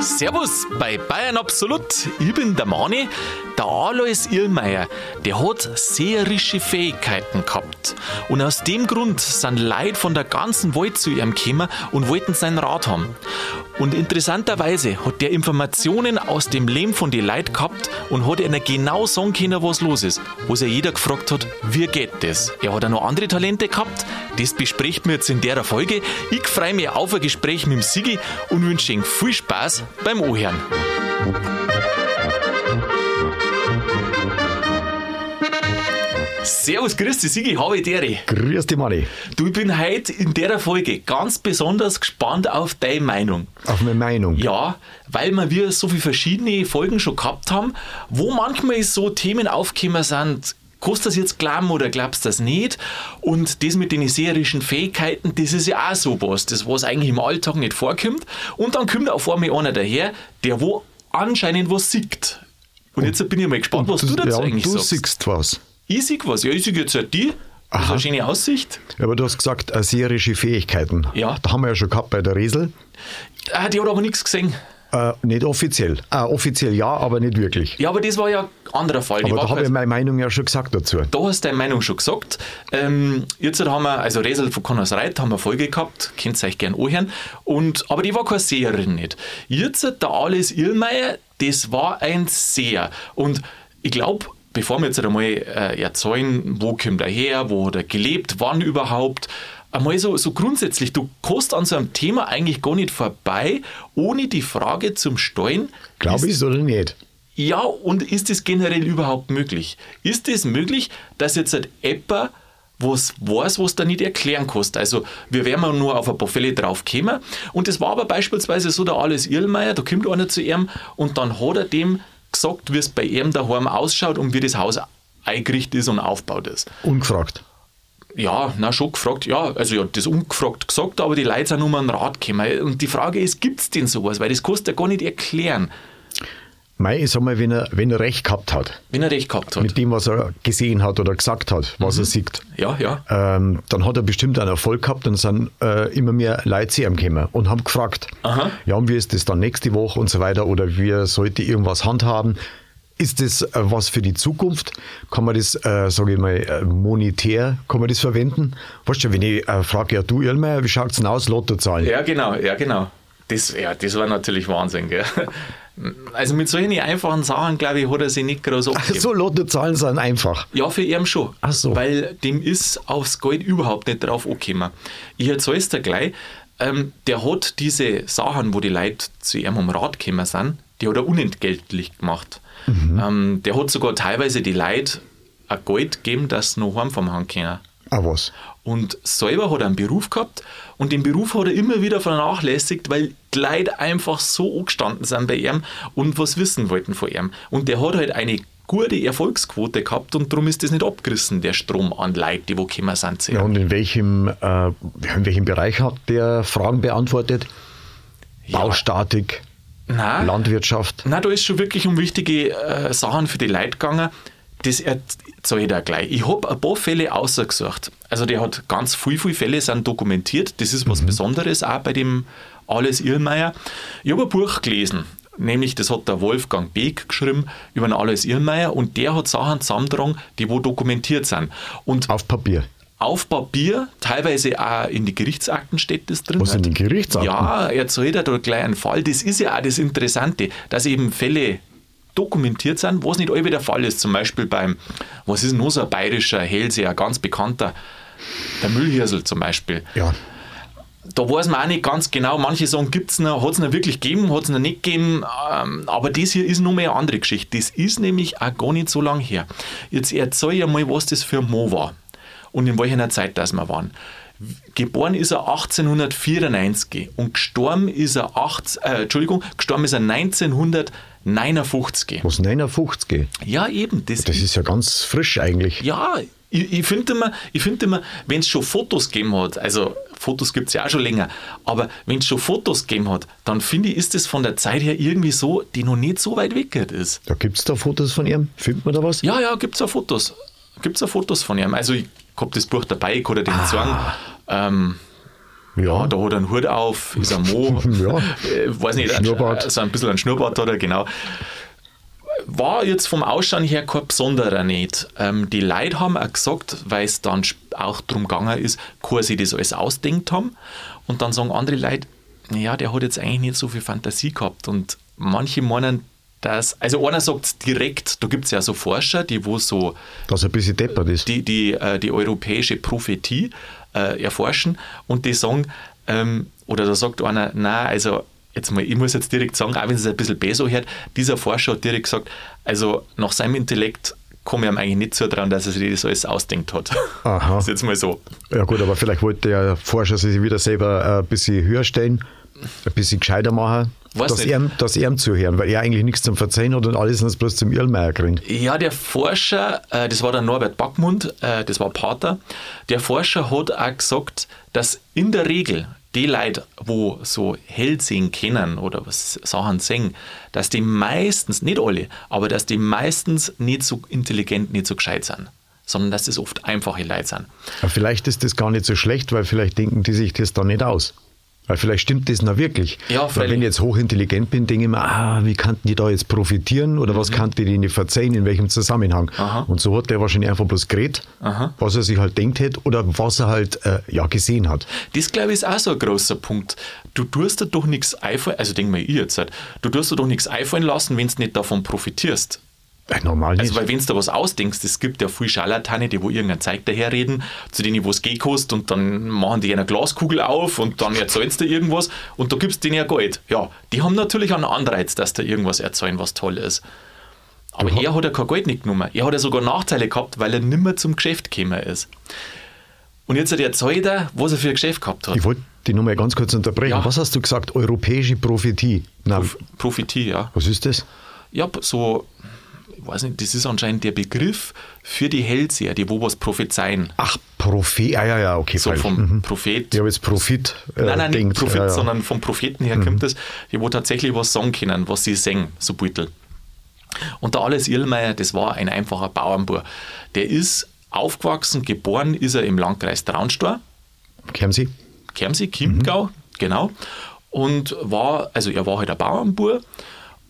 Servus bei Bayern Absolut. Ich bin der Mani. Der Alois Irlmeier, der hat seherische Fähigkeiten gehabt. Und aus dem Grund sind Leute von der ganzen Welt zu ihm gekommen und wollten seinen Rat haben. Und interessanterweise hat der Informationen aus dem Leben von den Leuten gehabt und hat ihnen genau sagen können, was los ist. Wo sich jeder gefragt hat, wie geht das? Er hat auch noch andere Talente gehabt. Das besprechen wir jetzt in der Folge. Ich freue mich auf ein Gespräch mit dem Sigi und wünsche Ihnen viel Spaß beim Ohren. Servus, grüß dich, Sigi, habe Dere. Grüß dich, Manni. Du, ich bin heute in der Folge ganz besonders gespannt auf deine Meinung. Auf meine Meinung? Ja, weil wir so viele verschiedene Folgen schon gehabt haben, wo manchmal so Themen aufgekommen sind, Kannst du das jetzt glauben oder glaubst du das nicht? Und das mit den seherischen Fähigkeiten, das ist ja auch so was, das was eigentlich im Alltag nicht vorkommt. Und dann kommt auf einmal einer daher, der wo anscheinend was sieht. Und, jetzt bin ich mal gespannt, was du dazu ja, eigentlich du sagst. Du siehst was. Ich sehe was. Ja, ich sehe jetzt halt die. Das ist eine schöne Aussicht. Ja, aber du hast gesagt, äh, seherische Fähigkeiten. Ja. Da haben wir ja schon gehabt bei der Riesel. Ah, die hat aber nichts gesehen. Äh, nicht offiziell. Ah, offiziell ja, aber nicht wirklich. Ja, aber das war ja ein anderer Fall. aber da habe ich meine Meinung ja schon gesagt dazu. Da hast du deine Meinung schon gesagt. Ähm, jetzt haben wir, also Resel von Connors Reit haben wir Folge gehabt, könnt ihr euch gerne anhören. Und, aber die war keine Seherin nicht. Jetzt der Alice Irlmeier, das war ein Seher. Und ich glaube, bevor wir jetzt einmal äh, erzählen, wo kommt er her, wo hat er gelebt, wann überhaupt, einmal so, so grundsätzlich, du kommst an so einem Thema eigentlich gar nicht vorbei, ohne die Frage zum Steuern. Glaube ich oder nicht? Ja, und ist das generell überhaupt möglich? Ist es das möglich, dass jetzt ein Apper was weiß, was da nicht erklären kannst. Also, wir werden nur auf ein paar Fälle drauf kommen. Und das war aber beispielsweise so der Alles Irlmeier, da kommt einer zu ihm und dann hat er dem gesagt, wie es bei ihm daheim ausschaut und wie das Haus eingerichtet ist und aufgebaut ist. Ungefragt ja, na schon gefragt, ja, also ja, das ungefragt gesagt, aber die Leute sind um einen Rat gekommen. Und die Frage ist, gibt es denn sowas? Weil das kannst du ja gar nicht erklären. Mei, ich sag mal, wenn er, wenn er recht gehabt hat. Wenn er recht gehabt hat. Mit dem, was er gesehen hat oder gesagt hat, was mhm. er sieht. Ja, ja. Ähm, dann hat er bestimmt einen Erfolg gehabt und sind äh, immer mehr Leute zu ihm gekommen und haben gefragt, Aha. ja, und wie ist das dann nächste Woche und so weiter oder wie sollte irgendwas handhaben? Ist das äh, was für die Zukunft? Kann man das, äh, sage ich mal, äh, monetär, kann man das verwenden? Weißt du, wenn ich äh, frage, ja du Irlmeier, wie schaut es denn aus, Lottozahlen? Ja, genau, ja, genau. Das, ja, das war natürlich Wahnsinn, gell? Also mit solchen einfachen Sachen, glaube ich, hat er sich nicht groß abgegeben. Ach so, Lottozahlen sind einfach. Ja, für ihn schon. Ach so. Weil dem ist aufs Geld überhaupt nicht drauf angekommen. Ich erzähle es dir gleich. Ähm, der hat diese Sachen, wo die Leute zu ihm um Rat gekommen sind, die hat er unentgeltlich gemacht. Mhm. Ähm, der hat sogar teilweise die Leute ein Geld gegeben, dass sie noch heim vom Hang können. Ah, was? Und selber hat er einen Beruf gehabt und den Beruf hat er immer wieder vernachlässigt, weil die Leute einfach so angestanden sind bei ihm und was wissen wollten von ihm. Und der hat halt eine gute Erfolgsquote gehabt und darum ist das nicht abgerissen, der Strom an Leute, die wo gekommen sind. Ja, und in welchem, äh, in welchem Bereich hat der Fragen beantwortet? Ja. Baustatik? Nein, Landwirtschaft? Nein, da ist schon wirklich um wichtige äh, Sachen für die Leute gegangen. Das erzähle ich dir gleich. Ich habe ein paar Fälle ausgesucht. Also der hat ganz viele, viele Fälle sind dokumentiert. Das ist was mhm. Besonderes auch bei dem Alles Irlmeier. Ich habe ein Buch gelesen, nämlich das hat der Wolfgang Beek geschrieben über den Alles Irlmeier und der hat Sachen zusammengetragen, die wo dokumentiert sind. Und Auf Papier auf Papier, teilweise auch in die Gerichtsakten steht das drin. Was sind die Gerichtsakten? Ja, er erzählt da gleich einen Fall. Das ist ja auch das Interessante, dass eben Fälle dokumentiert sind, was nicht alle der Fall ist. Zum Beispiel beim, was ist noch so ein bayerischer Hellseher, ganz bekannter, der Müllhirsel zum Beispiel. Ja. Da weiß man auch nicht ganz genau, manche sagen, gibt es noch, hat es noch wirklich gegeben, hat es noch nicht gegeben, ähm, aber das hier ist noch mehr eine andere Geschichte. Das ist nämlich auch gar nicht so lange her. Jetzt erzähl ich mal, was das für ein Mo war und in welcher Zeit das wir waren. Geboren ist er 1894 und gestorben ist er, 8, äh, Entschuldigung, gestorben ist er 1959. Was 59? Ja, eben. Das, das ist ja ganz frisch eigentlich. Ja, ich, ich finde immer, find immer wenn es schon Fotos gegeben hat, also Fotos gibt es ja auch schon länger, aber wenn es schon Fotos gegeben hat, dann finde ich, ist es von der Zeit her irgendwie so, die noch nicht so weit weg ist. Da gibt es da Fotos von ihm? Findet man da was? Ja, ja, gibt es auch Fotos. Gibt es auch Fotos von ihm. Also ich habe das Buch dabei, ich kann den ah. sagen. Ähm, Ja, da hat er einen Hut auf, ist ein Mo, Ja. äh, weiß nicht, Schnurrbart. Ein, so ein bisschen ein Schnurrbart oder genau. War jetzt vom Ausschauen her kein besonderer nicht. Ähm, die Leute haben auch gesagt, weil es dann auch darum gegangen ist, kann sie das alles ausdenkt haben. Und dann sagen andere Leute, ja, der hat jetzt eigentlich nicht so viel Fantasie gehabt. Und manche meinen, dass, also einer sagt es direkt, da gibt es ja so Forscher, die wo so Dass er ein bisschen deppert ist. die, die, äh, die europäische Prophetie äh, erforschen und die sagen, ähm, oder da sagt einer, na also jetzt mal, ich muss jetzt direkt sagen, auch wenn es ein bisschen besser hört, dieser Forscher hat direkt gesagt, also nach seinem Intellekt komme ich ihm eigentlich nicht zutrauen, dass er sich das alles ausdenkt hat. Aha. Das ist jetzt mal so. Ja gut, aber vielleicht wollte der Forscher sich wieder selber äh, ein bisschen höher stellen, ein bisschen gescheiter machen, Weiß dass nicht. er, dass er ihm zuhören, weil er eigentlich nichts zum Verzeihen hat und alles uns bloß zum Irrmeier kriegt. Ja, der Forscher, äh, das war der Norbert Backmund, äh, das war Pater, der Forscher hat auch gesagt, dass in der Regel die Leute, wo so hell sehen können oder was Sachen sehen, dass die meistens, nicht alle, aber dass die meistens nicht so intelligent, nicht so gescheit sind, sondern dass das oft einfache Leute sind. Aber vielleicht ist das gar nicht so schlecht, weil vielleicht denken die sich das dann nicht aus. Weil vielleicht stimmt das noch wirklich. Ja, weil wenn ich jetzt hochintelligent bin, denke ich mir, ah, wie kannten die da jetzt profitieren oder was kannten die nicht verzeihen, in welchem Zusammenhang. Mhm. Aha. Und so hat der wahrscheinlich einfach bloß geredet, Aha. was er sich halt denkt hätte oder was er halt äh, ja gesehen hat. Das, glaube ich, ist auch so ein großer Punkt. Du tust dir doch nichts einfallen, also denk mal ich jetzt, halt, du tust dir doch nichts einfallen lassen, wenn du nicht davon profitierst. Äh, normal nicht. Also, weil wenn du da was ausdenkst, es gibt ja viele Scharlatane, die wo irgendein Zeug daherreden, zu denen wo es Geld kostet und dann machen die eine Glaskugel auf und dann erzählst du irgendwas und da gibst denen ja Geld. Ja, die haben natürlich einen Anreiz, dass da irgendwas erzählen, was toll ist. Aber er hat ja kein Geld nicht genommen. Er hat ja sogar Nachteile gehabt, weil er nimmer zum Geschäft gekommen ist. Und jetzt hat er erzählt, er, was er für ein Geschäft gehabt hat. ich wollte die Nummer ganz kurz unterbrechen. Ja. Was hast du gesagt? Europäische Prophetie. Na, Prophetie, ja. was ist das? Ja, so, ich weiß nicht, das ist anscheinend der Begriff für die Hellseher, die wo was prophezeien. Ach, Prophet. Ah, ja, ja, okay. So vom Mhm. Prophet. Ich habe jetzt Profit äh, nein, nein, nicht. Prophet, ja, ja. sondern vom Propheten her kommt es, die wo tatsächlich was sagen können, was sie singen, so Beutel. Und der Alles Irlmeier, das war ein einfacher Bauernbub. Der ist aufgewachsen, geboren ist er im Landkreis Traunstor, Sie? Kermsee, Chiemgau, genau. Und war, also er war halt ein Bauernbub.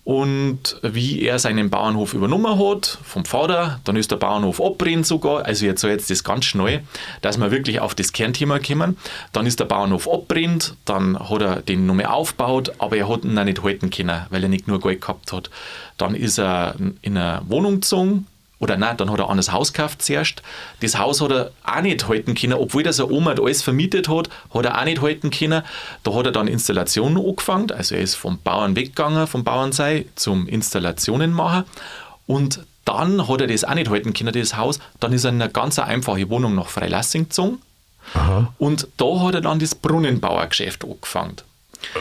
Und wie er seinen Bauernhof übernommen hat, vom Vater, dann ist der Bauernhof abbrennt sogar, also jetzt so jetzt das ganz schnell, dass wir wirklich auf das Kernthema kommen. Dann ist der Bauernhof abbrennt, dann hat er den nochmal aufgebaut, aber er hat ihn auch nicht halten können, weil er nicht nur Geld gehabt hat. Dann ist er in eine Wohnung gezogen, oder nein, dann hat er ein anderes Haus gekauft zuerst. Das Haus hat er auch nicht halten können, obwohl das eine Oma alles vermietet hat, hat er auch nicht halten können. Da hat er dann Installationen angefangen, also er ist vom Bauern weggegangen, vom Bauernsei zum Installationen machen. Und dann hat er das auch nicht halten können, das Haus. Dann ist er in eine ganz einfache Wohnung nach Freilassing gezogen. Aha. Und da hat er dann das Brunnenbauergeschäft angefangen.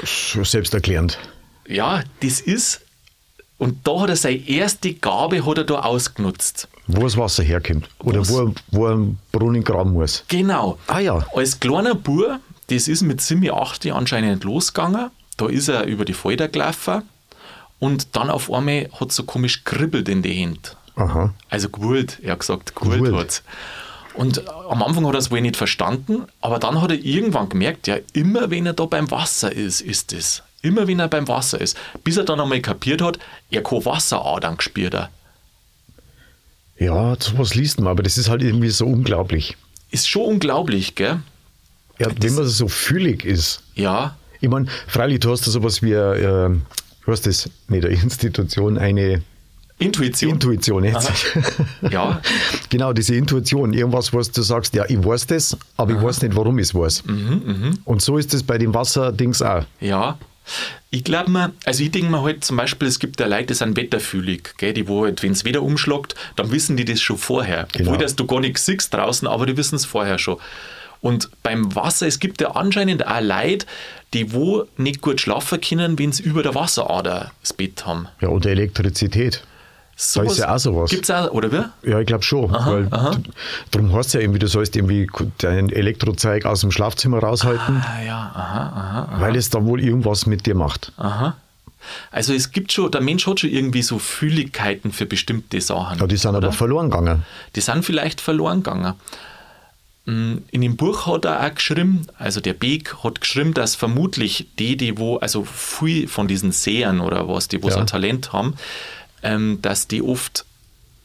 So selbsterklärend. Ja, das ist, und da hat er seine erste Gabe hat er da ausgenutzt. Wo das Wasser herkommt. Oder Was? wo, wo einen Brunnen graben muss. Genau. Ah ja. Als kleiner Bub, das ist mit 7, 8 anscheinend losgegangen. Da ist er über die Felder gelaufen und dann auf einmal hat es so komisch kribbelt in die Hände. Aha. Also gewollt, er hat gesagt, gewollt hat's. Und am Anfang hat er es wohl nicht verstanden, aber dann hat er irgendwann gemerkt, ja, immer wenn er da beim Wasser ist, ist es. Immer wenn er beim Wasser ist. Bis er dann einmal kapiert hat, er kann Wasseradern gespürt. er. Ja, sowas liest man, aber das ist halt irgendwie so unglaublich. Ist schon unglaublich, gell? Ja, wenn man so fühlig ist. Ja, Ich meine, freilich, du hast da sowas wie, äh, du hast das nicht eine Institution, eine Intuition. Intuition jetzt. Ja. genau, diese Intuition, irgendwas, was du sagst, ja, ich weiß das, aber ich weiß nicht, warum ich es weiß. Mhm, Und so ist es bei dem Wasserdings auch. Ja, ich glaube mir, also ich denke mir halt zum Beispiel, es gibt ja Leute, die sind wetterfühlig, gell, die wo halt, wenn es wieder umschlagt, dann wissen die das schon vorher. Genau. Obwohl, dass du gar nichts siehst draußen, aber die wissen es vorher schon. Und beim Wasser, es gibt ja anscheinend auch Leute, die wo nicht gut schlafen können, wenn sie über der Wasserader das Bett haben. Ja, oder Elektrizität. So ist ja auch sowas. Gibt es auch, oder wie? Ja, ich glaube schon. weil aha. Darum heißt es ja irgendwie, du sollst irgendwie dein Elektrozeug aus dem Schlafzimmer raushalten, Ah ja, aha, aha, weil es da wohl irgendwas mit dir macht. aha. Also es gibt schon, der Mensch hat schon irgendwie so Fühligkeiten für bestimmte Sachen. Ja, die sind aber oder? verloren gegangen. die sind vielleicht verloren gegangen. Mm, in dem Buch hat er auch geschrieben, also der Beek hat geschrieben, dass vermutlich die, die wo, also viel von diesen Sehern oder was, die wo ja. so ein Talent haben, ähm, dass die oft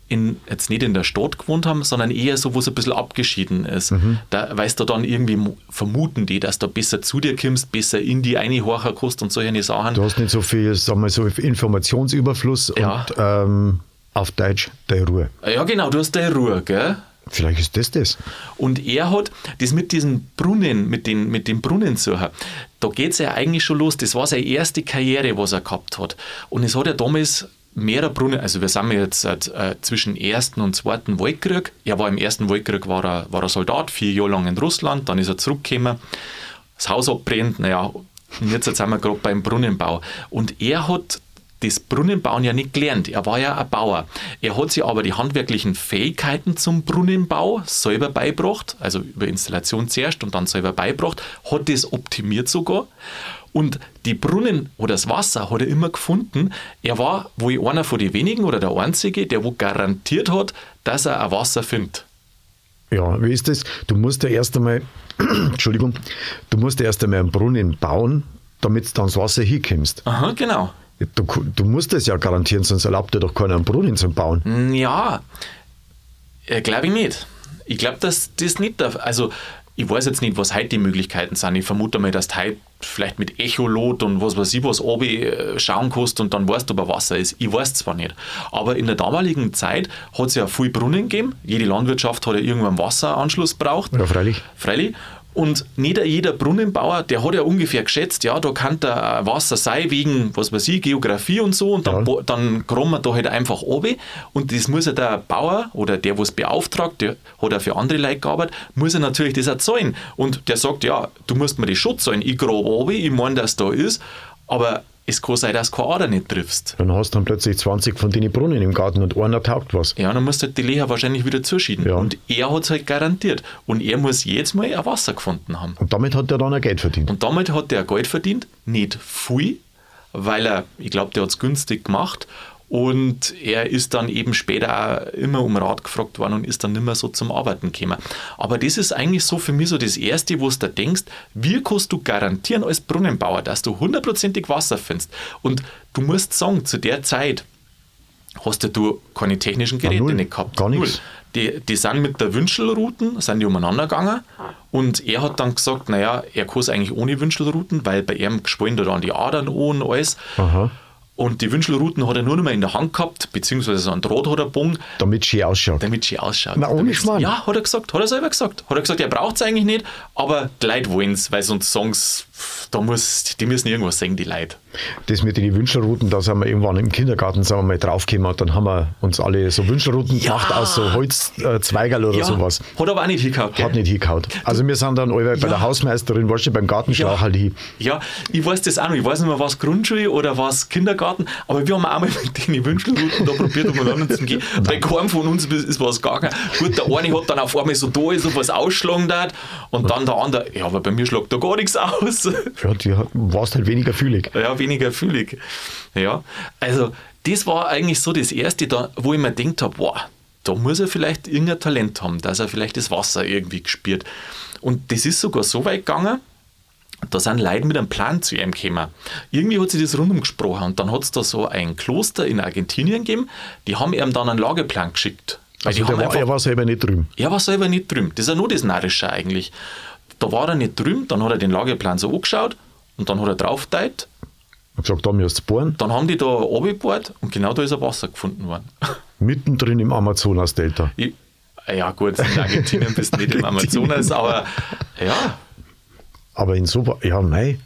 in, jetzt nicht in der Stadt gewohnt haben, sondern eher so, wo es ein bisschen abgeschieden ist. Mhm. Da weißt du dann irgendwie, vermuten die, dass du besser zu dir kommst, besser in die einhorchen kannst und solche Sachen. Du hast nicht so viel, sag mal, so Informationsüberfluss ja. und ähm, auf Deutsch deine Ruhe. Ja, genau, du hast deine Ruhe, gell? Vielleicht ist das das. Und er hat das mit diesen Brunnen, mit den, mit den Brunnensucher, da geht es ja eigentlich schon los. Das war seine erste Karriere, was er gehabt hat. Und es hat ja damals mehrere Brunnen, also wir sind jetzt äh, zwischen Ersten und Zweiten Weltkrieg. Er war im Ersten Weltkrieg war er, war er Soldat, vier Jahre lang in Russland, dann ist er zurückgekommen, das Haus abbrennt, naja, und jetzt sind wir gerade beim Brunnenbau. Und er hat das Brunnenbauen ja nicht gelernt. Er war ja ein Bauer. Er hat sich aber die handwerklichen Fähigkeiten zum Brunnenbau selber beibracht, also über Installation zuerst und dann selber beibracht, hat das optimiert sogar. Und die Brunnen oder das Wasser hat er immer gefunden. Er war wohl einer von den wenigen oder der Einzige, der wo garantiert hat, dass er ein Wasser findet. Ja, wie ist das? Du musst ja erst einmal, Entschuldigung, du musst ja erst einmal einen Brunnen bauen, damit du dann das Wasser hinkommst. Aha, genau. Du, du musst das ja garantieren, sonst erlaubt dir doch keiner einen Brunnen zu bauen. Hm, ja, äh, glaube ich nicht. Ich glaube, dass das nicht darf. Also, ich weiß jetzt nicht, was heute die Möglichkeiten sind. Ich vermute mal, dass du heute vielleicht mit Echolot und was weiß ich was obi äh, schauen kannst und dann weißt du, ob Wasser ist. Ich weiß zwar nicht. Aber in der damaligen Zeit hat es ja viel Brunnen gegeben. Jede Landwirtschaft hat ja irgendwo einen Wasseranschluss braucht. Ja, freilich. Freilich. Und nicht jeder Brunnenbauer, der hat ja ungefähr geschätzt, ja, da kann der Wasser sein wegen, was weiß ich, Geografie und so und dann, ja. dann kommen wir da halt einfach oben und das muss ja der Bauer oder der, was beauftragt, der hat ja für andere Leute gearbeitet, muss er natürlich das auch zahlen. Und der sagt, ja, du musst mir die Schutz zahlen, ich grabe oben, ich meine, dass da ist, aber es kann sein, dass du keine Ader nicht triffst. Dann hast du dann plötzlich 20 von den Brunnen im Garten und einer taugt was. Ja, dann musst du halt die Leher wahrscheinlich wieder zuschieden. Ja. Und er hat es halt garantiert. Und er muss jetzt mal ein Wasser gefunden haben. Und damit hat er dann ein Geld verdient. Und damit hat er Geld verdient, nicht viel, weil er, ich glaube, der hat es günstig gemacht und er ist dann eben später auch immer um Rat gefragt worden und ist dann nicht mehr so zum Arbeiten gekommen. Aber das ist eigentlich so für mich so das Erste, wo du da denkst, wie kannst du garantieren als Brunnenbauer, dass du hundertprozentig Wasser findest? Und du musst sagen, zu der Zeit hast du keine technischen Geräte ja, nicht gehabt. Gar nichts. Die, die sind mit der Wünschelrouten, sind die umeinander gegangen und er hat dann gesagt, naja, er kann es eigentlich ohne Wünschelrouten, weil bei ihm geschwollen da dann die Adern an und alles. Aha. Und die Wünschelruten hat er nur noch mal in der Hand gehabt, beziehungsweise so einen Draht hat er bogen. Damit sie ausschaut. Damit sie ausschaut. Na, ohne Schmarrn. Ja, hat er gesagt, hat er selber gesagt. Hat er gesagt, er braucht es eigentlich nicht, aber die Leute wollen es, weil sonst Songs, da muss, die müssen irgendwas singen, die Leute. Das mit den Wünschelruten, da sind wir irgendwann im Kindergarten sind wir mal draufgekommen und dann haben wir uns alle so Wünschelruten ja. gemacht aus so Holzzweigerl oder ja. sowas. Hat aber auch nicht hingehauen. Hat nicht hingehauen. Also wir sind dann ja. bei der Hausmeisterin, weißt du, beim Gartenschlauch halt hin. Ja, ich weiß das auch noch. Ich weiß nicht mehr, was Grundschule oder was Kindergarten, aber wir haben auch mal mit den Wünschelruten da probiert, umeinander zu gehen. Bei keinem von uns ist was gegangen. Gut, der eine hat dann auf einmal so da ist und was ausschlagen hat und dann der andere, ja, aber bei mir schlagt da gar nichts aus. Ja, du warst halt weniger fühlig. Ja, weniger fühlig. Ja, also das war eigentlich so das Erste, da, wo ich mir gedacht habe, wow, da muss er vielleicht irgendein Talent haben, dass er vielleicht das Wasser irgendwie gespürt. Und das ist sogar so weit gegangen, da sind Leute mit einem Plan zu ihm gekommen. Irgendwie hat sich das rundum gesprochen und dann hat es da so ein Kloster in Argentinien gegeben, die haben ihm dann einen Lageplan geschickt. Also war, einfach, er war selber nicht drüben? Er war selber nicht drüben. Das ist ja nur das Narische eigentlich. Da war er nicht drüben, dann hat er den Lageplan so angeschaut und dann hat er drauf geteilt. Und gesagt, da müsst ihr bohren. Dann haben die da abgebohrt und genau da ist ein Wasser gefunden worden. Mittendrin im Amazonas-Delta. Ja, gut, in Argentinien bist du nicht im Amazonas, aber ja. Aber insofern, ja, nein.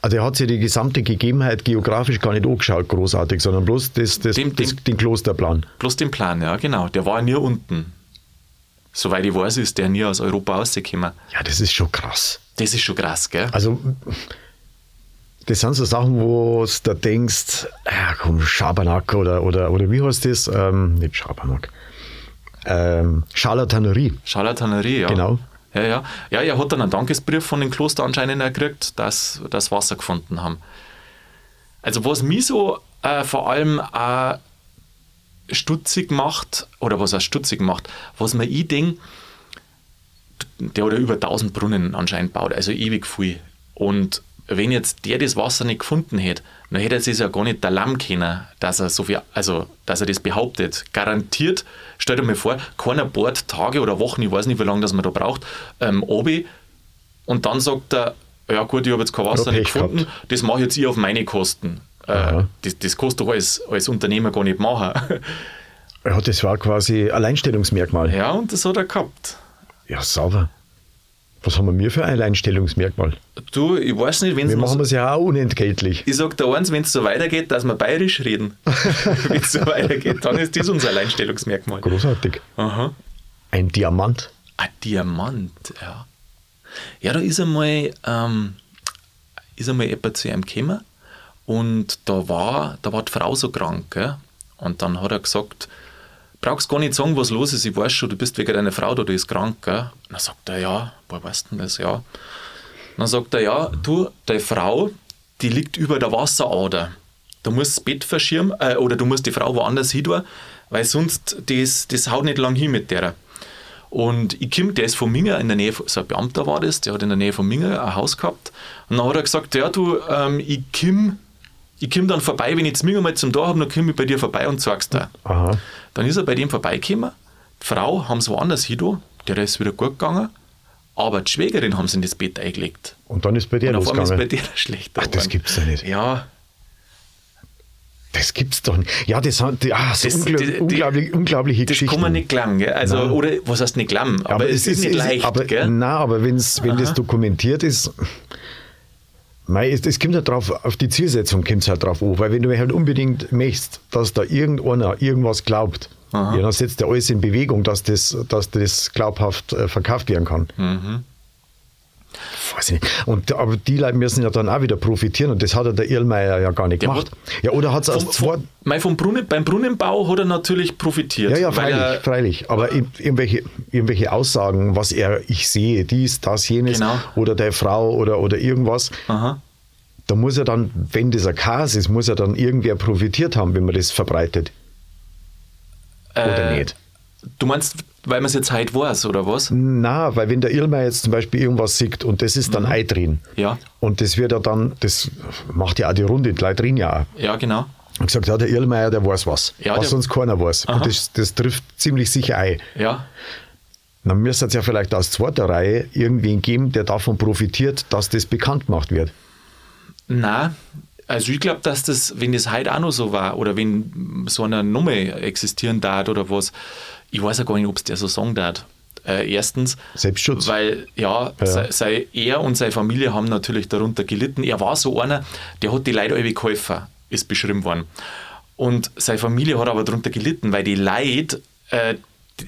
Also er hat sich die gesamte Gegebenheit geografisch gar nicht angeschaut, großartig, sondern bloß das, das, dem, das, den Klosterplan. Bloß den Plan, ja, genau. Der war ja nie unten. Soweit ich weiß, ist der nie aus Europa rausgekommen. Ja, das ist schon krass. Das ist schon krass, gell? Also, das sind so Sachen, wo du da denkst, ja, komm, Schabernack oder, oder, oder wie heißt das? Ähm, nicht Schabernack. Ähm, Charlatanerie. Charlatanerie, ja. Genau. Ja, ja. Ja, er hat dann einen Dankesbrief von dem Kloster anscheinend gekriegt, dass das Wasser gefunden haben. Also was mich so äh, vor allem auch stutzig macht, oder was auch stutzig macht, was mir ich denke, der hat ja über 1000 Brunnen anscheinend gebaut, also ewig viel. Und wenn jetzt der das Wasser nicht gefunden hätte, dann hätte er es ja gar nicht der Lamm können, dass er so viel, also dass er das behauptet. Garantiert, stell dir mal vor, keiner bohrt Tage oder Wochen, ich weiß nicht, wie lange das man da braucht, ähm, obi, und dann sagt er, ja gut, ich habe jetzt kein Wasser nicht gefunden, gehabt. das mache ich jetzt ich auf meine Kosten. Äh, das, das kannst du als, als Unternehmer gar nicht machen. Ja, das war quasi Alleinstellungsmerkmal. Ja, und das hat er gehabt. Ja, sauber. Was haben wir für ein Alleinstellungsmerkmal? Du, ich weiß nicht, wenn es. Wir machen es ja auch unentgeltlich. Ich sage dir eins, wenn es so weitergeht, dass wir bayerisch reden. wenn es so weitergeht, dann ist das unser Alleinstellungsmerkmal. Großartig. Aha. Ein Diamant. Ein Diamant, ja. Ja, da ist einmal, ähm, ist einmal jemand zu ihm gekommen und da war, da war die Frau so krank. Gell? Und dann hat er gesagt, brauchst gar nicht sagen, was los ist, ich weiß schon, du bist wegen deiner Frau da, die ist krank. Gell? dann sagt er, ja, woher weißt du das? Ja. dann sagt er, ja, du, deine Frau, die liegt über der Wasserader. Du musst das Bett verschirmen äh, oder du musst die Frau woanders hin tun, weil sonst das, das haut nicht lang hin mit der. Und ich komme, der ist von Minger in der Nähe, so ein Beamter war das, der hat in der Nähe von Minger ein Haus gehabt. Und dann hat er gesagt, ja du, ähm, ich komme ich komme dann vorbei, wenn ich jetzt Minger mal zum Tor habe, dann komme ich bei dir vorbei und sag's dir. Aha. Dann ist er bei dem vorbeigekommen. Die Frau haben es woanders hin, der ist wieder gut gegangen. Aber die Schwägerin haben sie in das Bett eingelegt. Und dann ist bei dir und losgegangen. ist bei dir schlecht. Ach, das gibt's ja nicht. Ja. Das gibt's doch nicht. Ja, das hat ah, so das, unglaublich, die, unglaublich, unglaubliche das Geschichten. Das kann man nicht glauben, gell? Also, oder was heißt nicht glauben? Aber, aber es, ist, ist nicht leicht, aber, gell? Nein, aber wenn's, wenn Aha. das dokumentiert ist, es, es kommt halt drauf, auf die Zielsetzung kommt es halt drauf an, weil wenn du halt unbedingt möchtest, dass da irgendeiner irgendwas glaubt, ja, dann setzt er alles in Bewegung, dass das, dass das glaubhaft äh, verkauft werden kann. Mhm. Weiß ich nicht. Und, aber die Leute müssen ja dann auch wieder profitieren und das hat ja der Irlmeier ja gar nicht der gemacht. Hat, ja, oder hat es zwei. Vom Brunnen, beim Brunnenbau hat er natürlich profitiert. Ja, ja, freilich, er, freilich. Aber irgendwelche, irgendwelche Aussagen, was er, ich sehe, dies, das, jenes, genau. oder der Frau oder, oder irgendwas. Aha. Da muss er dann, wenn das ein Chaos ist, muss er dann irgendwer profitiert haben, wenn man das verbreitet. Oder äh, nicht? Du meinst, weil man es jetzt heute weiß, oder was? Na, weil wenn der Irlmeier jetzt zum Beispiel irgendwas sieht und das ist dann mhm. Ei drin. Ja. Und das wird ja dann, das macht ja auch die Runde, die Leute drin ja auch. Ja, genau. Und gesagt, ja, der Irlmeier, der weiß was. Ja, was sonst keiner weiß. Aha. Und das, das trifft ziemlich sicher ein. Ja. Dann müsste es ja vielleicht aus zweiter Reihe irgendwen geben, der davon profitiert, dass das bekannt gemacht wird. Na, also ich glaube, dass das, wenn das heute auch noch so war oder wenn so eine Nummer existieren darf oder was, ich weiß ja gar nicht, ob es der so sagen darf. Äh, erstens, Selbstschutz. Weil ja, ja. Sei, sei, er und seine Familie haben natürlich darunter gelitten. Er war so einer, der hat die Leute alle geholfen, ist beschrieben worden. Und seine Familie hat aber darunter gelitten, weil die Leute äh,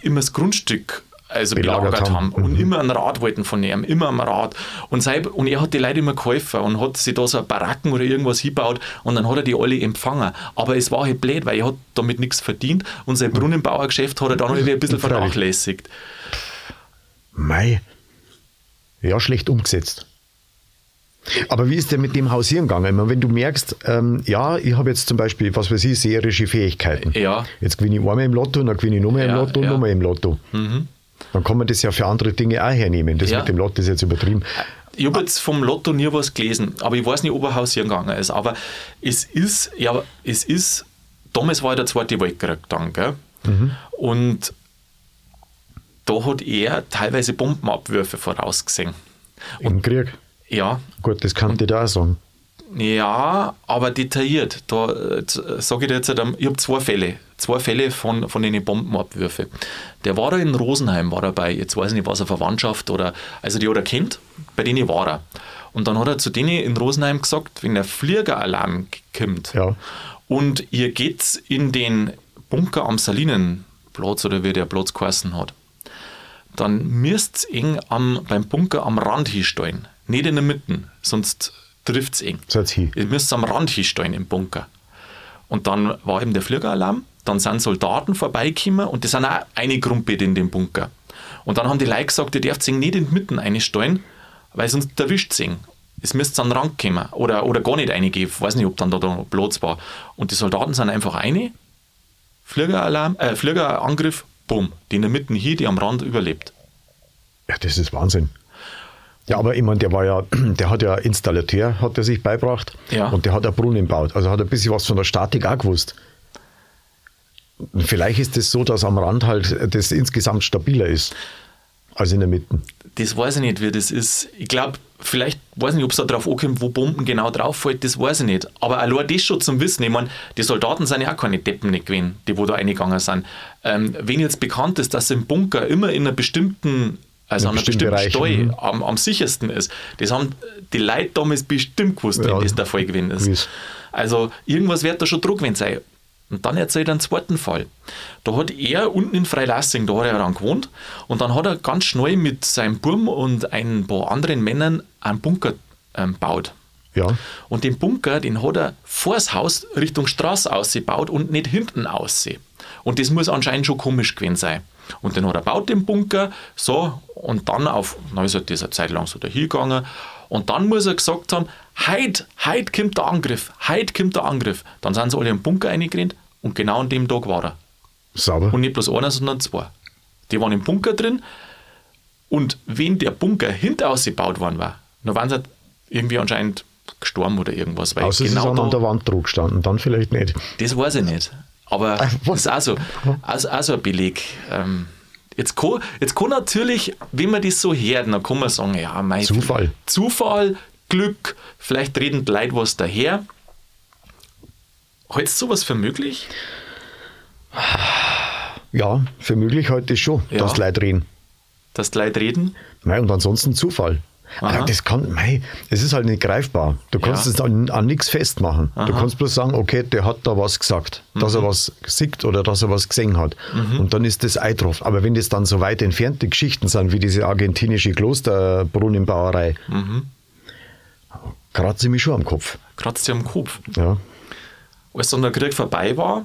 immer das Grundstück also belagert, belagert haben, haben. und mhm. immer ein Rad wollten von ihm, immer am Rad. Und, sei, und er hat die Leute immer geholfen und hat sich da so Baracken oder irgendwas hingebaut und dann hat er die alle empfangen. Aber es war halt blöd, weil er hat damit nichts verdient und sein Brunnenbauergeschäft hat er dann irgendwie ein bisschen vernachlässigt. Mei. Ja, schlecht umgesetzt. Aber wie ist denn mit dem Hausieren gegangen? Meine, wenn du merkst, ähm, ja, ich habe jetzt zum Beispiel, was weiß ich, seherische Fähigkeiten. Ja. Jetzt gewinne ich einmal im Lotto, dann gewinne ich nochmal im ja, Lotto und ja. nochmal im Lotto. Mhm. Dann kann man das ja für andere Dinge auch hernehmen. Das ja. mit dem Lotto ist jetzt übertrieben. Ich habe jetzt vom Lotto nie was gelesen, aber ich weiß nicht, ob er hausieren gegangen ist. Aber es ist, ja, es ist, damals war ja der Zweite Weltkrieg dann, gell? Mhm. Und da hat er teilweise Bombenabwürfe vorausgesehen. Im Krieg? Ja. Gut, das kann ich da auch sagen. Ja, aber detailliert. Da äh, sage ich dir jetzt, ich habe zwei Fälle. Zwei Fälle von, von den Bombenabwürfen. Der war da in Rosenheim, war dabei. Jetzt weiß ich nicht, was er Verwandtschaft oder, also die hat er kennt, bei denen war er. Und dann hat er zu denen in Rosenheim gesagt, wenn der Fliegeralarm kommt ja. und ihr geht in den Bunker am Salinenplatz oder wie der Platz geheißen hat, dann müsst ihr am, beim Bunker am Rand hinstellen, nicht in der Mitte, sonst trifft es eng. Ihr müsst am Rand hinstellen im Bunker. Und dann war eben der Fliegeralarm, dann sind Soldaten vorbeigekommen und das sind auch eine Gruppe in dem Bunker. Und dann haben die Leute gesagt, ihr dürft sich nicht in die Mitte einstellen, weil sonst erwischt es ihn. Es müsste an den Rand kommen oder, oder gar nicht reingehen. Ich weiß nicht, ob dann da, da Platz war. Und die Soldaten sind einfach eine, Fliegeralarm, äh, Fliegerangriff, bumm, die in der Mitte hier, die am Rand überlebt. Ja, das ist Wahnsinn. Ja, aber ich meine, der war ja, der hat ja Installateur, hat er sich beibracht. Ja. Und der hat einen Brunnen gebaut. Also hat er ein bisschen was von der Statik auch gewusst. Vielleicht ist es das so, dass am Rand halt das insgesamt stabiler ist als in der Mitte. Das weiß ich nicht, wie das ist. Ich glaube, vielleicht, weiß ich nicht, ob es da drauf ankommt, wo Bomben genau drauf fällt, das weiß ich nicht. Aber allein das schon zum Wissen, ich meine, die Soldaten sind ja auch keine Deppen nicht gewesen, die wo da eingegangen sind. Ähm, wenn jetzt bekannt ist, dass im Bunker immer in einer bestimmten also an einem bestimmten Bereich, Stall mhm. am, am sichersten ist. Das haben die Leute damals bestimmt gewusst, Ja, wenn das der Fall gewesen ist. gewiss. Also irgendwas wird da schon Druck gewesen sein. Und dann erzählt er einen zweiten Fall. Da hat er unten in Freilassing, da hat er dann gewohnt, und dann hat er ganz schnell mit seinem Burm und ein paar anderen Männern einen Bunker ähm, gebaut. Ja. Und den Bunker, den hat er vor das Haus Richtung Straße ausgebaut und nicht hinten aussehen. Und das muss anscheinend schon komisch gewesen sein. Und dann hat er baut den Bunker, so, und dann auf, dann ist er das eine Zeit lang so dahingegangen. Und dann muss er gesagt haben, heute, heute kommt der Angriff, heute kommt der Angriff. Dann sind sie alle im Bunker reingerannt und genau an dem Tag war er. Sauber. Und nicht bloß einer, sondern zwei. Die waren im Bunker drin und wenn der Bunker hinter ausgebaut worden war, dann waren sie irgendwie anscheinend gestorben oder irgendwas. Weil Außer sie sind da- an der Wand drauf gestanden, dann vielleicht nicht. das weiß ich nicht. Aber das ist auch so, also, auch so ein Beleg. Ähm, jetzt, kann, jetzt kann natürlich, wenn man das so hört, dann kann man sagen, ja, mein Zufall. Zufall, Glück, vielleicht reden die Leute was daher. Hältst du sowas für möglich? Ja, für möglich heute schon, Ja. dass Leute reden. Dass die Leute reden? Mei, und ansonsten Zufall. Aha. Aber das kann, mei, es ist halt nicht greifbar. Du kannst Ja. es an, an nichts festmachen. Du Aha. kannst bloß sagen, okay, der hat da was gesagt, dass er Mhm. was sieht oder dass er was gesehen hat. Und dann ist das eintroff. Aber wenn das dann so weit entfernte Geschichten sind, wie diese argentinische Klosterbrunnenbauerei, Mhm. kratze ich mich schon am Kopf. Kratzt ja am Kopf. Ja. Als dann der Krieg vorbei war,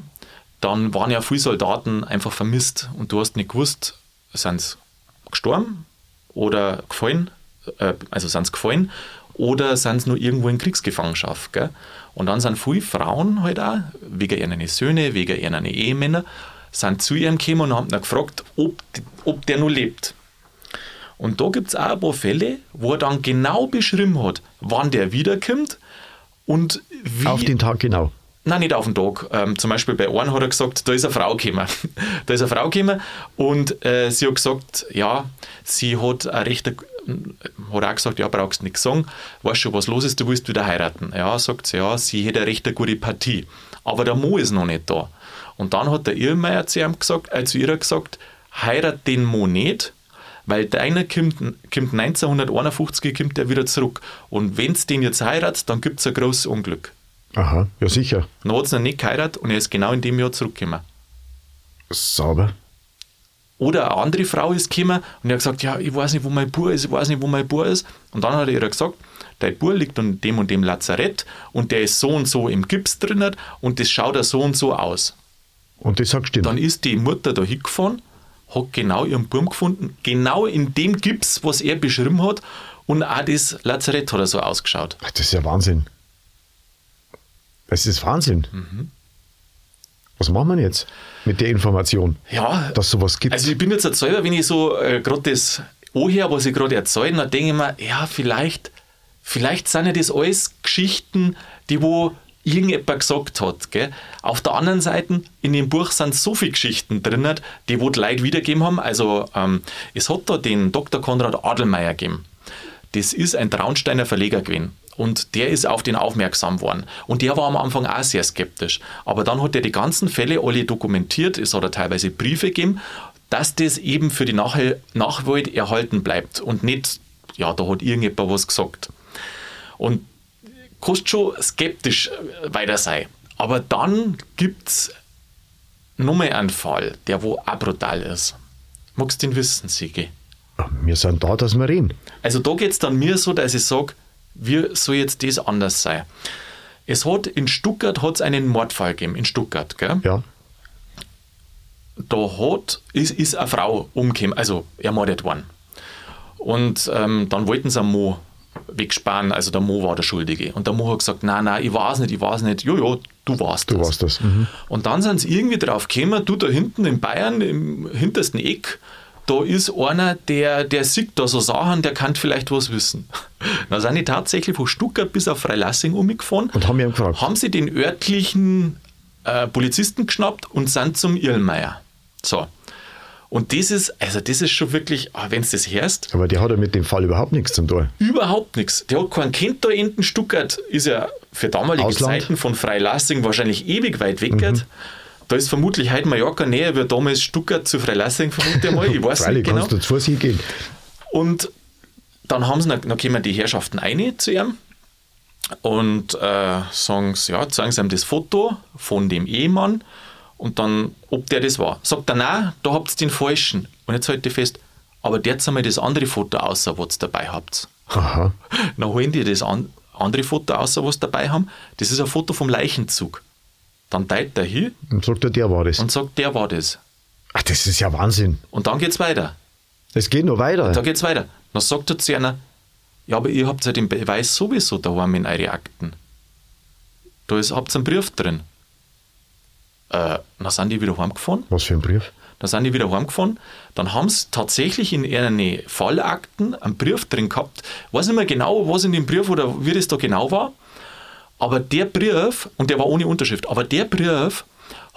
dann waren ja viele Soldaten einfach vermisst und du hast nicht gewusst, sind sie gestorben oder gefallen, äh, also sind sie gefallen oder sind sie nur irgendwo in Kriegsgefangenschaft. Gell? Und dann sind viele Frauen halt auch, wegen ihren Söhne, wegen ihren Ehemänner, sind zu ihm gekommen und haben ihn gefragt, ob, ob der nur lebt. Und da gibt es auch ein paar Fälle, wo er dann genau beschrieben hat, wann der wiederkommt und wie. Auf den Tag genau. Nein, nicht auf den Tag. Ähm, zum Beispiel bei einem hat er gesagt, da ist eine Frau gekommen. da ist eine Frau gekommen und äh, sie hat gesagt, ja, sie hat eine rechte, hat auch gesagt, ja, brauchst nichts sagen, weißt schon, was los ist, du willst wieder heiraten. Ja, sagt sie, ja, sie hätte eine recht gute Partie. Aber der Mo ist noch nicht da. Und dann hat der Irrmeier zu, ihm gesagt, äh, zu ihr gesagt, heirat den Mo nicht, weil deiner kommt, kommt 1951 kommt der wieder zurück. Und wenn es den jetzt heiratet, dann gibt es ein großes Unglück. Aha, ja sicher. Dann hat es noch nicht geheiratet und er ist genau in dem Jahr zurückgekommen. Sauber. Oder eine andere Frau ist gekommen und er hat gesagt, ja, ich weiß nicht, wo mein Bub ist, ich weiß nicht, wo mein Bub ist. Und dann hat er ihr gesagt, dein Bub liegt in dem und dem Lazarett und der ist so und so im Gips drin und das schaut er so und so aus. Und das sagt stimmt. Dann ist die Mutter da hingefahren, hat genau ihren Burm gefunden, genau in dem Gips, was er beschrieben hat und auch das Lazarett hat er so ausgeschaut. Das ist ja Wahnsinn. Das ist Wahnsinn. Mhm. Was machen wir jetzt mit der Information, Ja, dass sowas gibt? Also ich bin jetzt halt selber, wenn ich so äh, gerade das anhöre, was ich gerade erzähle, dann denke ich mir, ja, vielleicht, vielleicht sind ja das alles Geschichten, die wo irgendjemand gesagt hat. Gell? Auf der anderen Seite, in dem Buch sind so viele Geschichten drin, die wo die Leute wiedergegeben haben. Also ähm, es hat da den Dr. Konrad Adelmeier gegeben. Das ist ein Traunsteiner Verleger gewesen. Und der ist auf den aufmerksam worden. Und der war am Anfang auch sehr skeptisch. Aber dann hat er die ganzen Fälle alle dokumentiert. Es hat er teilweise Briefe gegeben, dass das eben für die Nach Nachwelt erhalten bleibt. Und nicht, ja, da hat irgendjemand was gesagt. Und kannst schon skeptisch äh, weiter sein. Aber dann gibt es nochmal einen Fall, der wo auch brutal ist. Magst du den wissen, Sigi? wir sind da, dass wir reden. Also da geht es dann mir so, dass ich sage, wie soll jetzt das anders sein? Es hat in Stuttgart hat's einen Mordfall gegeben, in Stuttgart. Gell? Ja. Da hat, ist, ist eine Frau umgekommen, also ermordet worden. Und ähm, dann wollten sie einen Mo wegsparen, also der Mo war der Schuldige. Und der Mo hat gesagt, nein, nein, ich weiß nicht, ich weiß nicht. Jojo, du warst Du das. warst das. Mhm. Und dann sind sie irgendwie drauf gekommen, du da hinten in Bayern, im hintersten Eck, da ist einer, der, der sieht da so Sachen, der kann vielleicht was wissen. Dann sind die tatsächlich von Stuttgart bis auf Freilassing umgefahren. Und haben ihn gefragt. Haben sie den örtlichen äh, Polizisten geschnappt und sind zum Irlmeier. So. Und das ist, also das ist schon wirklich, ah, wenn du das hörst, Aber der hat ja mit dem Fall überhaupt nichts zum tun. überhaupt nichts. Der hat keinen Kind da hinten. Stuttgart ist ja für damalige Ausland. Zeiten von Freilassing wahrscheinlich ewig weit weg. Mhm. Da ist vermutlich heute Mallorca näher wie damals Stuttgart zu Freilassing, vermute ich mal. Ich weiß Freilich nicht genau. kannst du zu Fuß hingehen. Und dann haben sie, dann kommen die Herrschaften ein zu ihm und äh, sagen, sie, ja, zeigen sie ihm das Foto von dem Ehemann und dann, ob der das war. Sagt er, nein, da habt ihr den falschen. Und jetzt halte ich fest, aber der einmal das andere Foto außer, was ihr dabei habt. Aha. Dann holen die das an, andere Foto außer, was sie dabei haben. Das ist ein Foto vom Leichenzug. Dann teilt er hin Und sagt er, der war das. und sagt, der war das. Ach, das ist ja Wahnsinn. Und dann geht's weiter. Es geht noch weiter. Da geht's weiter. Dann sagt er zu einer, ja, aber ihr habt ja den Beweis sowieso daheim in eure Akten. Da ist, habt ihr einen Brief drin. Äh, dann sind die wieder heimgefahren. Was für ein Brief? Dann sind die wieder heimgefahren. Dann haben sie tatsächlich in ihren Fallakten einen Brief drin gehabt. Ich weiß nicht mehr genau, was in dem Brief oder wie das da genau war. Aber der Brief, und der war ohne Unterschrift, aber der Brief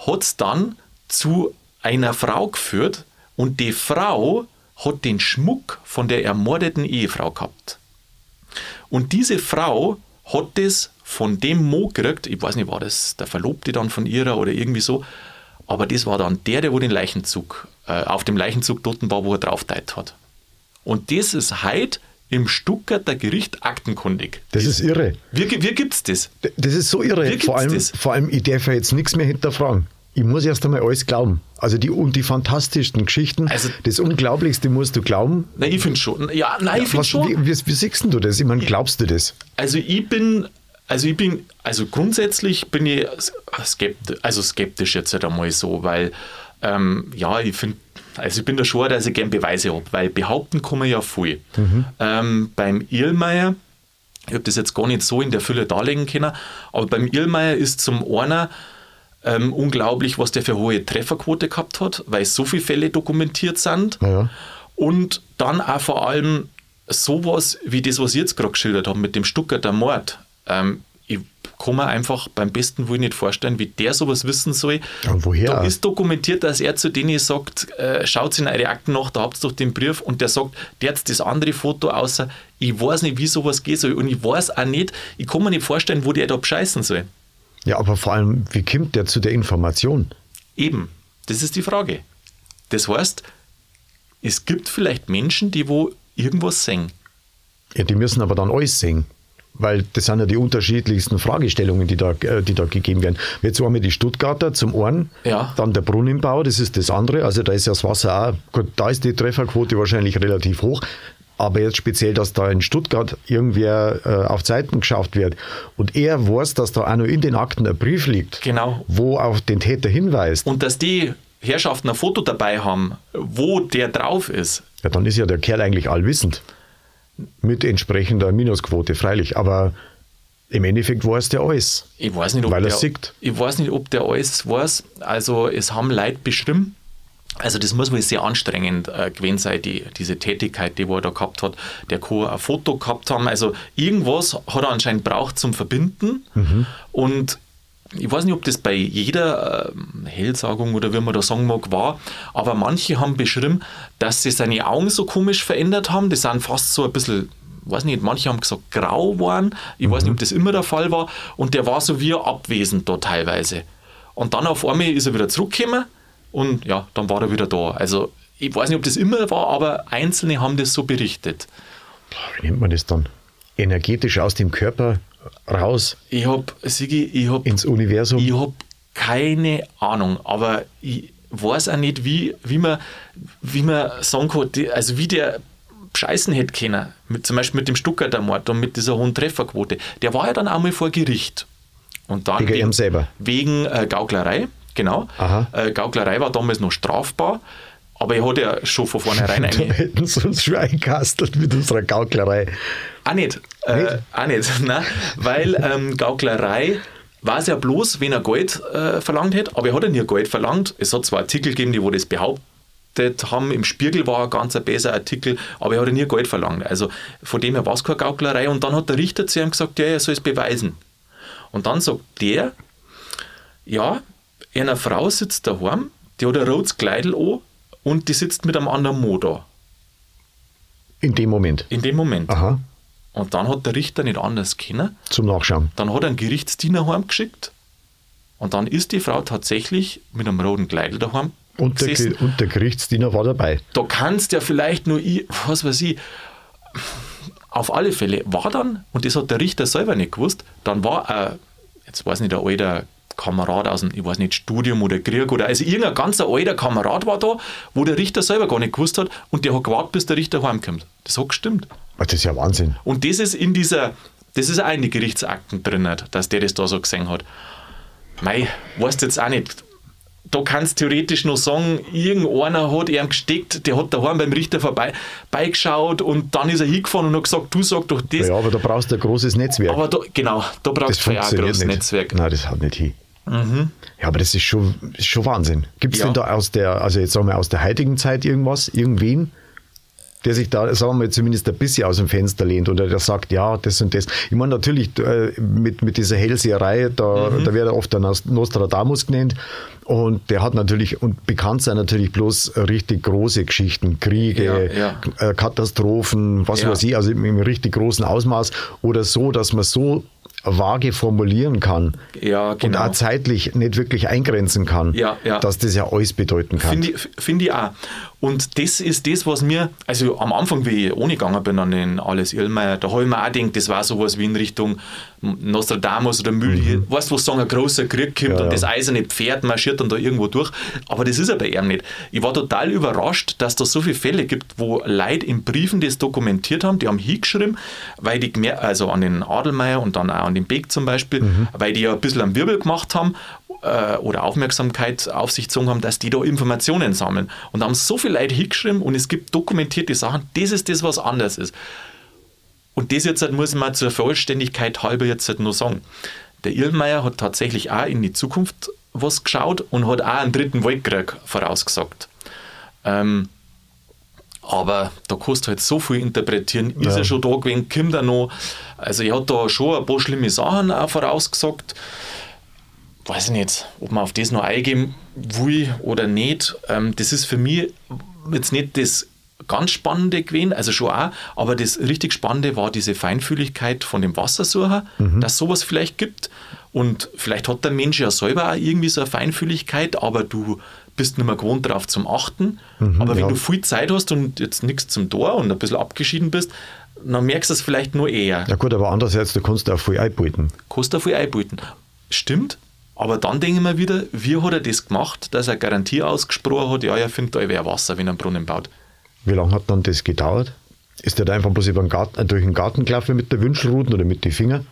hat es dann zu einer Frau geführt und die Frau hat den Schmuck von der ermordeten Ehefrau gehabt. Und diese Frau hat das von dem Mo gekriegt, ich weiß nicht, war das der Verlobte dann von ihrer oder irgendwie so, aber das war dann der, der wo den Leichenzug, äh, auf dem Leichenzug dort war, wo er draufgeteilt hat. Und das ist heute im Stuttgarter Gericht aktenkundig. Das ist irre. Wie, wie gibt es das? Das ist so irre. Vor allem, das? vor allem, ich darf ja jetzt nichts mehr hinterfragen. Ich muss erst einmal alles glauben. Also die und die fantastischsten Geschichten, Also- das Unglaublichste musst du glauben. Nein, ich finde schon. Ja, nein, ich finde Was, schon. wie, wie, wie siehst du das? Ich meine, glaubst du das? Also ich bin, also ich bin, also grundsätzlich bin ich skeptisch, also skeptisch jetzt halt einmal so, weil ähm, ja, ich finde, also ich bin da schon, dass ich gerne Beweise habe, weil behaupten kann man ja viel. Ähm, beim Irlmeier, ich habe das jetzt gar nicht so in der Fülle darlegen können, aber beim Irlmeier ist zum einen ähm, unglaublich, was der für hohe Trefferquote gehabt hat, weil so viele Fälle dokumentiert sind. Ja. Und dann auch vor allem sowas wie das, was ich jetzt gerade geschildert habe mit dem Stuttgarter Mord. Ähm, kann mir einfach beim besten Willen nicht vorstellen, wie der sowas wissen soll. Und woher? Da ist dokumentiert, dass er zu denen sagt, äh, schaut in eure Akten nach, da habt ihr doch den Brief und der sagt, der hat das andere Foto außer, ich weiß nicht, wie sowas gehen soll und ich weiß auch nicht, ich kann mir nicht vorstellen, wo der da bescheißen soll. Ja, aber vor allem, wie kommt der zu der Information? Eben, das ist die Frage. Das heißt, es gibt vielleicht Menschen, die wo irgendwas sehen. Ja, die müssen aber dann alles sehen. Weil das sind ja die unterschiedlichsten Fragestellungen, die da, äh, die da gegeben werden. Jetzt haben wir die Stuttgarter zum einen, Ja. dann der Brunnenbau, das ist das andere. Also da ist ja das Wasser auch, gut, da ist die Trefferquote wahrscheinlich relativ hoch. Aber jetzt speziell, dass da in Stuttgart irgendwer äh, auf Zeiten geschafft wird und er weiß, dass da auch noch in den Akten ein Brief liegt, Genau. wo auf den Täter hinweist, Und dass die Herrschaften ein Foto dabei haben, wo der drauf ist. ja, dann ist ja der Kerl eigentlich allwissend. Mit entsprechender Minusquote, freilich. Aber im Endeffekt weiß der alles. Ich weiß nicht, ob Weil er der, sieht. Ich weiß nicht, ob der alles weiß. Also es haben Leute beschrieben. Also das muss wohl sehr anstrengend äh, gewesen sein, die, diese Tätigkeit, die er da gehabt hat. Der kann ein Foto gehabt haben. Also irgendwas hat er anscheinend braucht zum Verbinden. Mhm. Und ich weiß nicht, ob das bei jeder ähm, Hellsagung oder wie man da sagen mag, war, aber manche haben beschrieben, dass sie seine Augen so komisch verändert haben. Die sind fast so ein bisschen, weiß nicht, manche haben gesagt grau waren. Ich weiß nicht, ob das immer der Fall war. Und der war so wie abwesend da teilweise. Und dann auf einmal ist er wieder zurückgekommen und ja, dann war er wieder da. Also ich weiß nicht, ob das immer war, aber Einzelne haben das so berichtet. Wie nennt man das dann? Energetisch aus dem Körper raus Ich habe, Sigi, ich habe ins Universum. Ich habe keine Ahnung, aber ich weiß auch nicht, wie, wie, man, wie man sagen kann, also wie der scheißen hätte können, mit, zum Beispiel mit dem Stuttgarter Mord und mit dieser hohen Trefferquote. Der war ja dann einmal vor Gericht. Und dann Wegen? Wegen äh, Gauklerei, genau. Äh, Gauklerei war damals noch strafbar, aber er hat ja schon von vornherein eine, hätten sie uns schon eingekastelt mit unserer Gauklerei. Auch nicht. Äh, Nicht? auch nicht. Nein, weil ähm, Gauklerei war es ja bloß, wenn er Geld äh, verlangt hätte, aber er hat ja nie Geld verlangt. Es hat zwar Artikel gegeben, die wo das behaupten, haben. Im Spiegel war ein ganz ein besser Artikel, aber er hat nie Geld verlangt. Also von dem her war es keine Gauklerei. Und dann hat der Richter zu ihm gesagt, ja, er soll es beweisen. Und dann sagt der, ja, eine Frau sitzt daheim, die hat ein rotes Kleidel an und die sitzt mit einem anderen Mo da. In dem Moment. In dem Moment. Aha. Und dann hat der Richter nicht anders können. Zum Nachschauen. Dann hat er einen Gerichtsdiener heimgeschickt und dann ist die Frau tatsächlich mit einem roten Kleidel daheim Und der, und der Gerichtsdiener war dabei. Da kannst ja vielleicht nur, ich, was weiß ich, auf alle Fälle war dann, und das hat der Richter selber nicht gewusst, dann war ein, jetzt weiß nicht, ein alter Kamerad aus dem, ich weiß nicht, Studium oder Krieg oder, also irgendein ganz alter Kamerad war da, wo der Richter selber gar nicht gewusst hat und der hat gewartet, bis der Richter heimkommt. Das hat gestimmt. Das ist ja Wahnsinn. Und das ist in dieser, das ist auch in die Gerichtsakten drin, dass der das da so gesehen hat. Mei, weißt jetzt auch nicht. Da kannst du theoretisch noch sagen, irgendeiner hat ihm gesteckt, der hat daheim beim Richter vorbei beigeschaut und dann ist er hingefahren und hat gesagt, du sag doch das. Ja, aber da brauchst du ein großes Netzwerk. Aber da, genau, da brauchst du ja auch ein großes nicht. Netzwerk. Nein, das hat nicht hin. Ja, aber das ist schon, ist schon Wahnsinn. Gibt es Ja. denn da aus der, also jetzt sagen wir aus der heutigen Zeit irgendwas, irgendwen, der sich da, sagen wir mal, zumindest ein bisschen aus dem Fenster lehnt oder der sagt, ja, das und das. Ich meine, natürlich äh, mit, mit dieser Hellseherei, da, Mhm. da wird er oft der Nos- Nostradamus genannt und der hat natürlich, und bekannt sein natürlich bloß richtig große Geschichten, Kriege, Ja, Äh, Katastrophen, was Ja. weiß ich, also im, im richtig großen Ausmaß oder so, dass man so vage formulieren kann Ja, und genau. auch zeitlich nicht wirklich eingrenzen kann, Ja, ja. dass das ja alles bedeuten kann. Finde ich, find ich auch. Und das ist das, was mir, also am Anfang, wie ich ohne gegangen bin an den Alles Irlmeier, da habe ich mir auch gedacht, das war sowas wie in Richtung Nostradamus oder Müll. Weißt du, wo sie sagen, ein großer Krieg kommt Mhm. Ja, und ja. das eiserne Pferd marschiert dann da irgendwo durch. Aber das ist ja bei ihm nicht. Ich war total überrascht, dass da so viele Fälle gibt, wo Leute in Briefen das dokumentiert haben, die haben hingeschrieben, weil die also an den Adelmeier und dann auch an den Beck zum Beispiel, Mhm. weil die ja ein bisschen am Wirbel gemacht haben äh, oder Aufmerksamkeit auf sich gezogen haben, dass die da Informationen sammeln. Und da haben so viele Leute hingeschrieben und es gibt dokumentierte Sachen, das ist das, was anders ist. Und das jetzt halt muss ich mal zur Vollständigkeit halber jetzt halt nur sagen. Der Irlmeier hat tatsächlich auch in die Zukunft was geschaut und hat auch einen dritten Weltkrieg vorausgesagt. Ähm, aber da kannst du halt so viel interpretieren. Ist Ja. er schon da gewesen, kommt er noch? Also, er hat da schon ein paar schlimme Sachen auch vorausgesagt. Weiß ich nicht, ob man auf das noch eingehen will oder nicht. Ähm, das ist für mich jetzt nicht das ganz Spannende gewesen, also schon auch, aber das richtig Spannende war diese Feinfühligkeit von dem Wassersucher, dass sowas vielleicht gibt. Und vielleicht hat der Mensch ja selber auch irgendwie so eine Feinfühligkeit, aber du bist nicht mehr gewohnt darauf zum Achten. aber wenn ja. du viel Zeit hast und jetzt nichts zum Tor und ein bisschen abgeschieden bist, dann merkst du es vielleicht nur eher. Ja gut, aber andererseits, du kannst auch viel einbeuten. Kostet viel einbieten. Stimmt, aber dann denke ich mir wieder, wie hat er das gemacht, dass er Garantie ausgesprochen hat, ja, er findet da wer Wasser, wenn er einen Brunnen baut. Wie lange hat dann das gedauert? Ist der da einfach bloß über den Garten, äh, durch den Garten gelaufen mit der Wünschelruten oder mit den Fingern?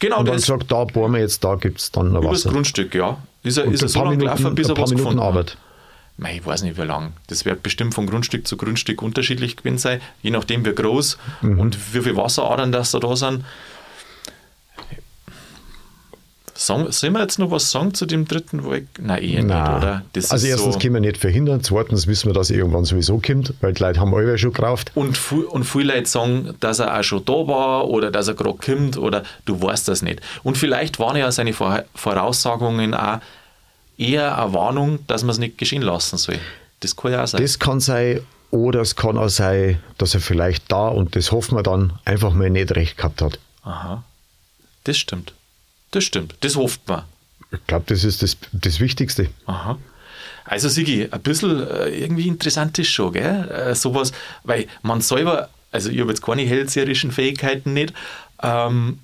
Genau, und dann das gesagt, da bohren wir jetzt, da gibt es dann noch übers Wasser. Grundstück, ja. Ist er, Und ist er ein so paar lange Minuten, gelaufen, bis ein er was Minuten gefunden Arbeit. hat. Mei, Ich weiß nicht, wie lang. Das wird bestimmt von Grundstück zu Grundstück unterschiedlich gewesen sein, je nachdem, wie groß Mhm. und wie viele Wasseradern das da, da sind. Sagen, sollen wir jetzt noch was sagen zu dem dritten Weg? Nein, eh nicht, Nein. oder? Das also erstens so, können wir nicht verhindern, zweitens wissen wir, dass er irgendwann sowieso kommt, weil die Leute haben alle schon gekauft. Und, viel- und viele Leute sagen, dass er auch schon da war oder dass er gerade kommt oder du weißt das nicht. Und vielleicht waren ja seine Vor- Voraussagungen auch eher eine Warnung, dass man es nicht geschehen lassen soll. Das kann ja auch sein. Das kann sein, oder es kann auch sein, dass er vielleicht da, und das hoffen wir dann, einfach mal nicht recht gehabt hat. Aha. Das stimmt. Das stimmt. Das hofft man. Ich glaube, das ist das, das Wichtigste. Aha. Also Sigi, ein bisschen äh, irgendwie interessant ist schon, gell? Äh, sowas, weil man selber, also ich habe jetzt keine hellseherischen Fähigkeiten nicht, ähm,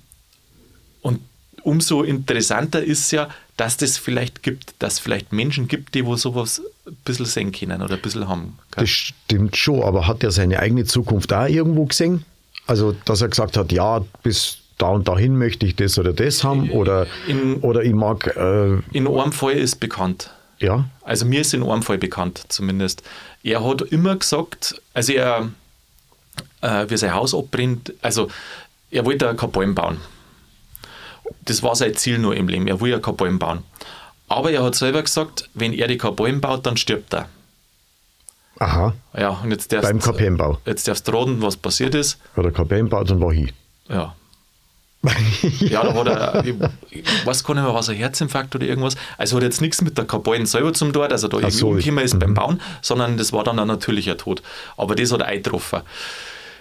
und umso interessanter ist ja, dass das vielleicht gibt, dass es vielleicht Menschen gibt, die wo sowas ein bisschen sehen können oder ein bisschen haben. gell? Das stimmt schon, aber hat er seine eigene Zukunft auch irgendwo gesehen? Also, dass er gesagt hat, ja, bis da und dahin möchte ich das oder das haben oder, In- oder ich mag, äh, In einem Fall ist bekannt, ja, Also mir ist in einem Fall bekannt zumindest. Er hat immer gesagt, also er, äh, wie sein Haus abbrennt, also er wollte kein Bäume bauen. Das war sein Ziel nur im Leben, er will ja kein Bäume bauen. Aber er hat selber gesagt, wenn er die kein Bäume baut, dann stirbt er. Aha. Ja, und jetzt darfst, Beim KPM-Bau. jetzt darfst du raten, was passiert ist. Hat der KPM-Bau, dann war ich. Ja. Ja, da war der, ich, weiß gar nicht mehr, was ein Herzinfarkt oder irgendwas. Also hat jetzt nichts mit der Kabalen selber zum Tod, also da irgendwie so. umgekommen ist Mhm. beim Bauen, sondern das war dann ein natürlicher Tod. Aber das hat er eingetroffen.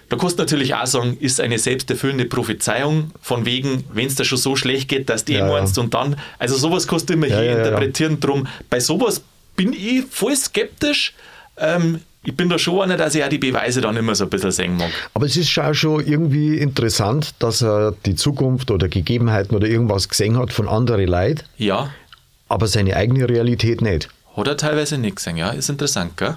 Da kannst du natürlich auch sagen, ist eine selbsterfüllende Prophezeiung, von wegen, wenn es dir schon so schlecht geht, dass du eh Ja, ja. meinst und dann, also sowas kannst du immer Ja, hier ja, ja. interpretieren. Drum, bei sowas bin ich voll skeptisch. Ähm, ich bin da schon einer, dass ich auch die Beweise dann immer so ein bisschen sehen mag. Aber es ist schon schon irgendwie interessant, dass er die Zukunft oder Gegebenheiten oder irgendwas gesehen hat von anderen Leuten, Ja, aber seine eigene Realität nicht. hat er teilweise nicht gesehen, ja, ist interessant, gell?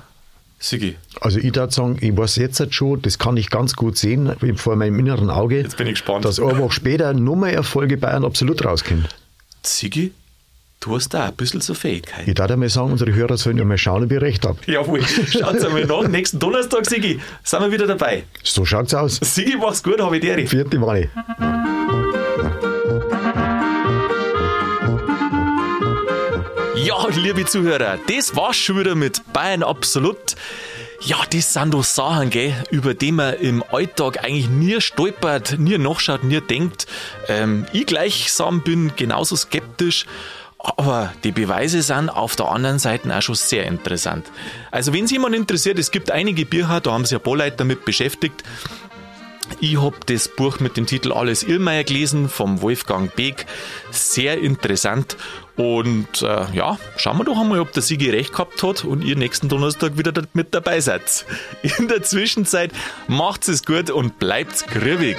Sigi, Also ich würde sagen, ich weiß jetzt halt schon, das kann ich ganz gut sehen vor meinem inneren Auge, Jetzt bin ich gespannt. dass eine Woche später nochmal Erfolge Bayern absolut rauskommt. Sigi, du hast da ein bisschen so Fähigkeit. Ich darf einmal sagen, unsere Hörer sollen ja mal schauen, ob ich recht habe. Jawohl, schaut's einmal nach. Nächsten Donnerstag, Sigi, sind wir wieder dabei. So schaut's aus. Sigi, mach's gut, habe ich dir. Vierte Mani. Ja, liebe Zuhörer, das war's schon wieder mit Bayern Absolut. Ja, das sind doch Sachen, gell, über die man im Alltag eigentlich nie stolpert, nie nachschaut, nie denkt. Ähm, ich gleichsam bin genauso skeptisch, aber die Beweise sind auf der anderen Seite auch schon sehr interessant. Also, wenn es jemand interessiert, es gibt einige Bücher, da haben sich ein paar Leute damit beschäftigt. Ich habe das Buch mit dem Titel Alles Irrmeier gelesen vom Wolfgang Beck. Sehr interessant. Und äh, ja, schauen wir doch einmal, ob der Sigi recht gehabt hat und ihr nächsten Donnerstag wieder mit dabei seid. In der Zwischenzeit macht's es gut und bleibt's grübig.